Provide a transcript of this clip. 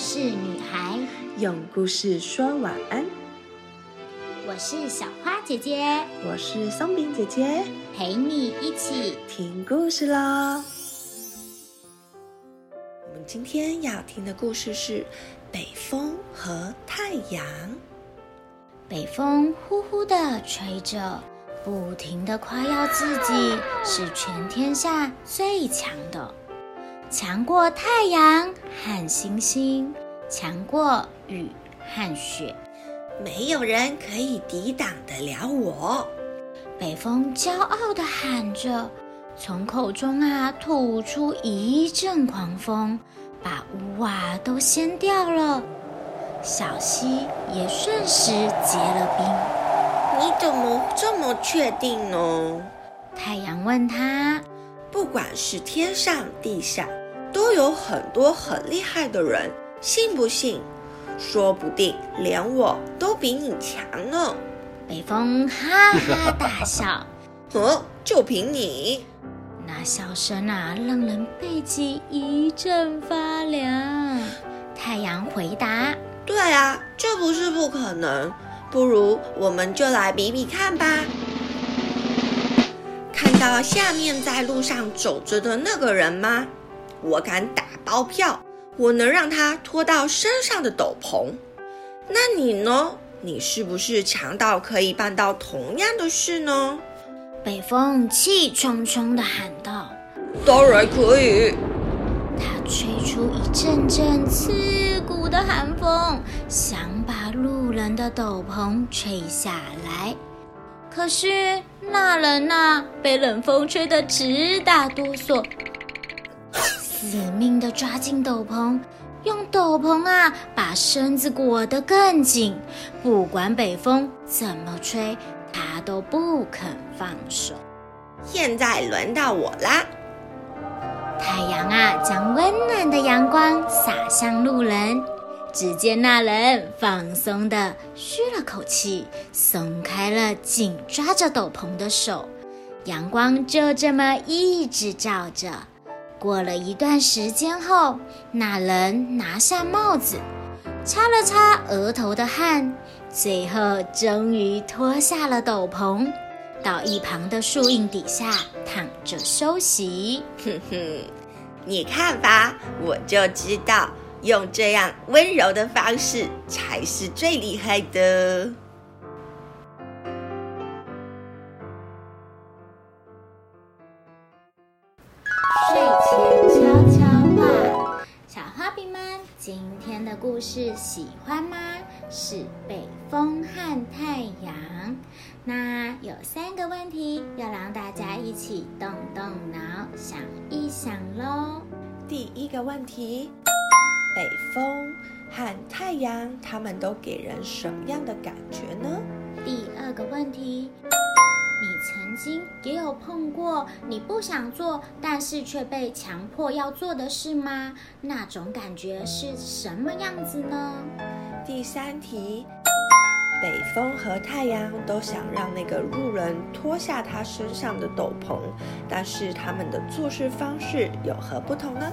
事女孩，用故事说晚安。我是小花姐姐，我是松饼姐姐，陪你一起听故事喽。我们今天要听的故事是《北风和太阳》。北风呼呼的吹着，不停的夸耀自己是全天下最强的。强过太阳和星星，强过雨和雪，没有人可以抵挡得了我。北风骄傲地喊着，从口中啊吐出一阵狂风，把屋瓦都掀掉了。小溪也瞬时结了冰。你怎么这么确定呢？太阳问他：“不管是天上地下。”都有很多很厉害的人，信不信？说不定连我都比你强呢。北风哈哈大笑，呵，就凭你？那笑声啊，让人背脊一阵发凉。太阳回答：对啊，这不是不可能。不如我们就来比比看吧。看到下面在路上走着的那个人吗？我敢打包票，我能让他脱到身上的斗篷。那你呢？你是不是强到可以办到同样的事呢？北风气冲冲地喊道：“当然可以。”他吹出一阵阵刺骨的寒风，想把路人的斗篷吹下来。可是那人呐，被冷风吹得直打哆嗦。死命地抓紧斗篷，用斗篷啊把身子裹得更紧。不管北风怎么吹，他都不肯放手。现在轮到我啦！太阳啊，将温暖的阳光洒向路人。只见那人放松的吁了口气，松开了紧抓着斗篷的手。阳光就这么一直照着。过了一段时间后，那人拿下帽子，擦了擦额头的汗，最后终于脱下了斗篷，到一旁的树荫底下躺着休息。哼哼，你看吧，我就知道，用这样温柔的方式才是最厉害的。今天的故事喜欢吗？是北风和太阳。那有三个问题要让大家一起动动脑想一想喽。第一个问题：北风和太阳，他们都给人什么样的感觉呢？第二个问题。你曾经也有碰过你不想做，但是却被强迫要做的事吗？那种感觉是什么样子呢？第三题，北风和太阳都想让那个路人脱下他身上的斗篷，但是他们的做事方式有何不同呢？